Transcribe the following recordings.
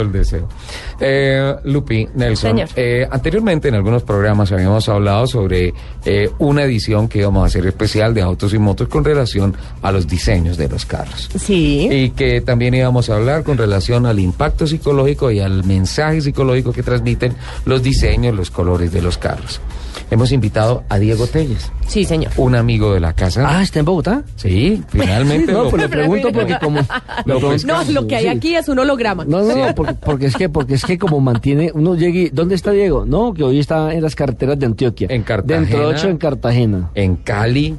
El deseo. Eh, Lupi, Nelson, eh, anteriormente en algunos programas habíamos hablado sobre eh, una edición que íbamos a hacer especial de autos y motos con relación a los diseños de los carros. Sí. Y que también íbamos a hablar con relación al impacto psicológico y al mensaje psicológico que transmiten los diseños, los colores de los carros. Hemos invitado a Diego Telles, Sí, señor. un amigo de la casa. Ah, ¿está en Bogotá? Sí, finalmente. No, lo- pues le pregunto porque como... Lo lo- pesca- No, lo que hay aquí es un holograma. No, no, no, porque, porque es que, porque es que como mantiene, uno llega y, ¿dónde está Diego? No, que hoy está en las carreteras de Antioquia. En Cartagena. Dentro de ocho en Cartagena. en Cali.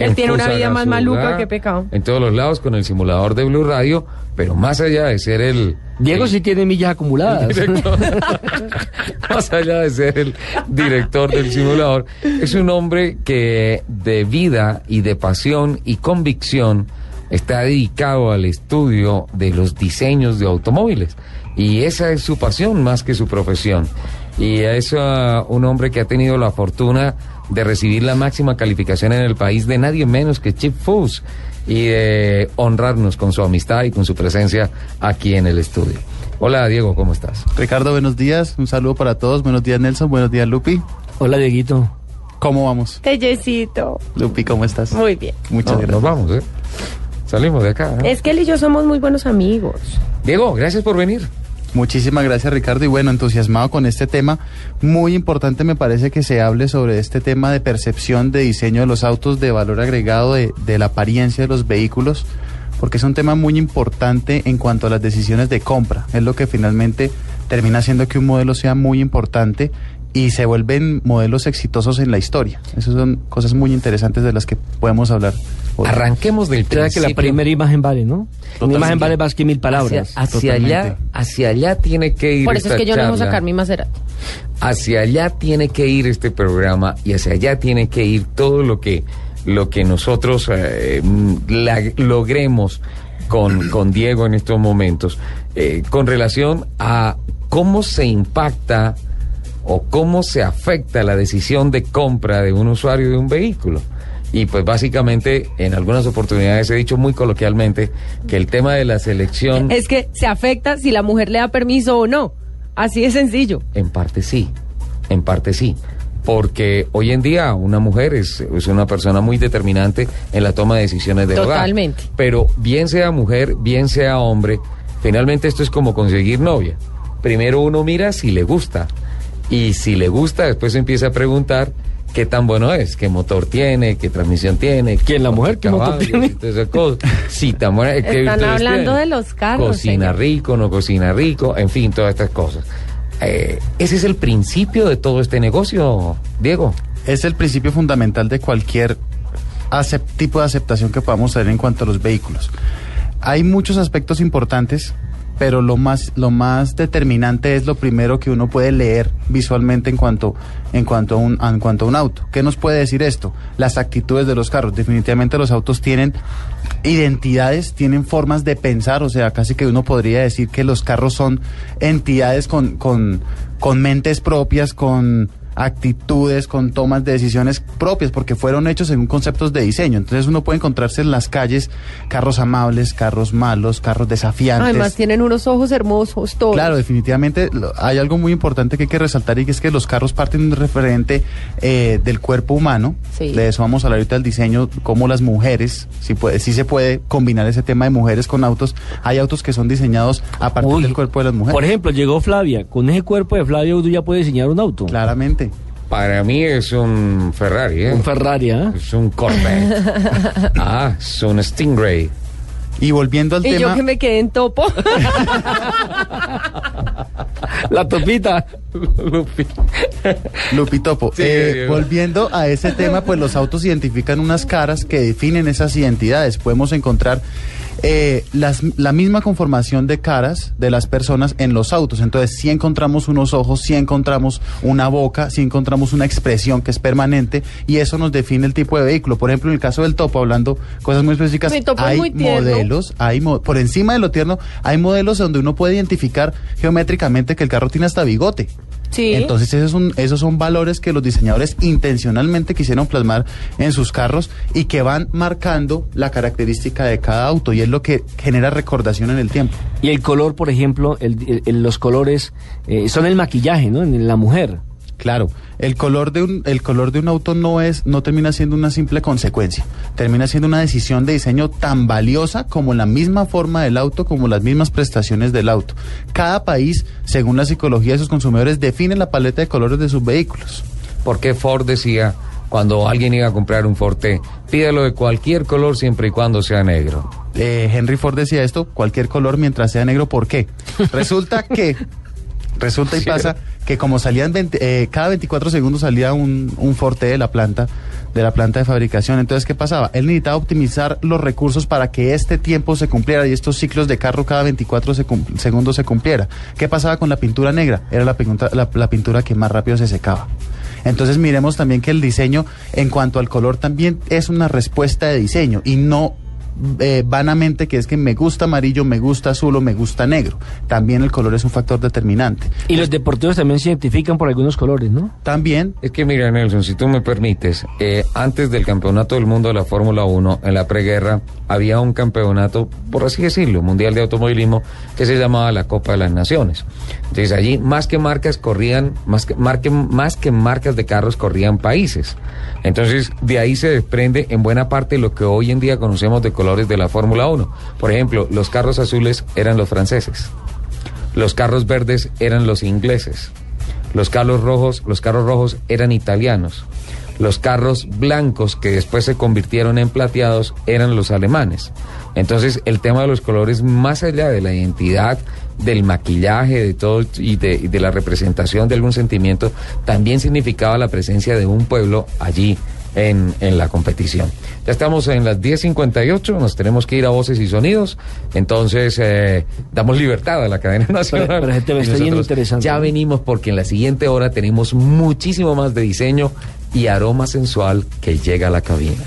Él en tiene una vida más maluca, qué pecado. En todos los lados con el simulador de Blue Radio, pero más allá de ser el. Diego el sí tiene millas acumuladas. director, más allá de ser el director del simulador, es un hombre que de vida y de pasión y convicción está dedicado al estudio de los diseños de automóviles. Y esa es su pasión más que su profesión. Y es ah, un hombre que ha tenido la fortuna de recibir la máxima calificación en el país de nadie menos que Chip Foose y de honrarnos con su amistad y con su presencia aquí en el estudio. Hola Diego, ¿cómo estás? Ricardo, buenos días. Un saludo para todos. Buenos días, Nelson. Buenos días, Lupi. Hola, Dieguito. ¿Cómo vamos? Tellecito. Lupi, ¿cómo estás? Muy bien. Muchas No, gracias. Nos vamos, ¿eh? Salimos de acá. ¿no? Es que él y yo somos muy buenos amigos. Diego, gracias por venir. Muchísimas gracias, Ricardo. Y bueno, entusiasmado con este tema. Muy importante me parece que se hable sobre este tema de percepción de diseño de los autos, de valor agregado, de, de la apariencia de los vehículos, porque es un tema muy importante en cuanto a las decisiones de compra. Es lo que finalmente termina haciendo que un modelo sea muy importante y se vuelven modelos exitosos en la historia. Esas son cosas muy interesantes de las que podemos hablar. Arranquemos del O sea que la primera imagen vale, ¿no? Una Totalmente. imagen vale más que mil palabras. Hacia, allá, hacia allá tiene que ir Por eso es que yo no debo charla. sacar mi Maserati. Hacia allá tiene que ir este programa y hacia allá tiene que ir todo lo que lo que nosotros eh, mm, la- logremos con, con Diego en estos momentos eh, con relación a cómo se impacta o cómo se afecta la decisión de compra de un usuario de un vehículo. Y pues básicamente en algunas oportunidades he dicho muy coloquialmente que el tema de la selección Es que se afecta si la mujer le da permiso o no. Así de sencillo. En parte sí, en parte sí. Porque hoy en día una mujer es, es una persona muy determinante en la toma de decisiones de hogar. Totalmente. Pero bien sea mujer, bien sea hombre, finalmente esto es como conseguir novia. Primero uno mira si le gusta. Y si le gusta, después empieza a preguntar qué tan bueno es, qué motor tiene, qué transmisión tiene. ¿Quién, la mujer? ¿Qué motor tiene? y todas esas cosas. Sí, tan buena- ¿qué Están hablando de los carros, Cocina señor. rico, no cocina rico, en fin, todas estas cosas. Eh, ese es el principio de todo este negocio, Diego. Es el principio fundamental de cualquier tipo de aceptación que podamos tener en cuanto a los vehículos. Hay muchos aspectos importantes, pero lo más, lo más determinante es lo primero que uno puede leer visualmente en cuanto, en, cuanto a un, en cuanto a un auto. ¿Qué nos puede decir esto? Las actitudes de los carros. Definitivamente los autos tienen identidades, tienen formas de pensar, o sea, casi que uno podría decir que los carros son entidades con, con, con mentes propias, con actitudes, con tomas de decisiones propias, porque fueron hechos según conceptos de diseño. Entonces uno puede encontrarse en las calles carros amables, carros malos, carros desafiantes. Además tienen unos ojos hermosos todos. Claro, definitivamente lo- hay algo muy importante que hay que resaltar y que es que los carros parten de un referente eh, del cuerpo humano. Sí. De eso vamos a hablar ahorita del diseño, cómo las mujeres, si puede, si se puede combinar ese tema de mujeres con autos. Hay autos que son diseñados a partir Uy, del cuerpo de las mujeres. Por ejemplo, llegó Flavia. Con ese cuerpo de Flavia uno ya puede diseñar un auto. Claramente. Para mí es un Ferrari, ¿eh? Un Ferrari, ¿ah? Es un Corvette. ah, es un Stingray. Y volviendo al Y tema... yo que me quedé en topo. La topita. Lupi. Lupitopo, Sí, eh, volviendo a ese tema, pues los autos identifican unas caras que definen esas identidades. Podemos encontrar eh, las- la misma conformación de caras de las personas en los autos. Entonces, si encontramos unos ojos, si encontramos una boca, si encontramos una expresión que es permanente y eso nos define el tipo de vehículo. Por ejemplo, en el caso del topo, hablando cosas muy específicas, hay muy modelos, hay mo- por encima de lo tierno, hay modelos donde uno puede identificar geométricamente que el carro tiene hasta bigote. Sí. Entonces esos son, esos son valores que los diseñadores intencionalmente quisieron plasmar en sus carros y que van marcando la característica de cada auto y es lo que genera recordación en el tiempo. Y el color, por ejemplo, el- el- el- los colores eh, son el maquillaje, ¿no? En la mujer. Claro, el color de un el color de un auto no es no termina siendo una simple consecuencia, termina siendo una decisión de diseño tan valiosa como la misma forma del auto, como las mismas prestaciones del auto. Cada país, según la psicología de sus consumidores, define la paleta de colores de sus vehículos. Porque Ford decía, cuando alguien iba a comprar un Forte, pídelo de cualquier color siempre y cuando sea negro. Eh, Henry Ford decía esto, cualquier color mientras sea negro, ¿por qué? Resulta que, resulta y pasa que como salían 20 eh, cada 24 segundos salía un, un Forte de la planta, de la planta de fabricación. Entonces, ¿qué pasaba? Él necesitaba optimizar los recursos para que este tiempo se cumpliera y estos ciclos de carro cada 24 se cum- segundos se cumpliera. ¿Qué pasaba con la pintura negra? Era la, la pintura que más rápido se secaba. Entonces miremos también que el diseño en cuanto al color también es una respuesta de diseño y no eh, vanamente que es que me gusta amarillo, me gusta azul o me gusta negro. También el color es un factor determinante. Y los deportivos también se identifican por algunos colores, ¿no? También Es que mira, Nelson, si tú me permites, eh, antes del campeonato del mundo de la Fórmula 1, en la preguerra, había un campeonato, por así decirlo, mundial de automovilismo, que se llamaba la Copa de las Naciones. Entonces allí, más que marcas, corrían, más que, marque- más que marcas de carros, corrían países. Entonces, de ahí se desprende en buena parte lo que hoy en día conocemos de de la Fórmula 1. Por ejemplo, los carros azules eran los franceses. Los carros verdes eran los ingleses. Los carros rojos, los carros rojos eran italianos. Los carros blancos que después se convirtieron en plateados eran los alemanes. Entonces, el tema de los colores, más allá de la identidad, del maquillaje, de todo y de la representación de algún sentimiento, también significaba la presencia de un pueblo allí en, en la competición. Ya estamos en las 10.58, nos tenemos que ir a voces y sonidos, entonces eh, damos libertad a la cadena nacional. Pero- pero, está nosotros interesante. Ya venimos porque en la siguiente hora tenemos muchísimo más de diseño y aroma sensual que llega a la cabina.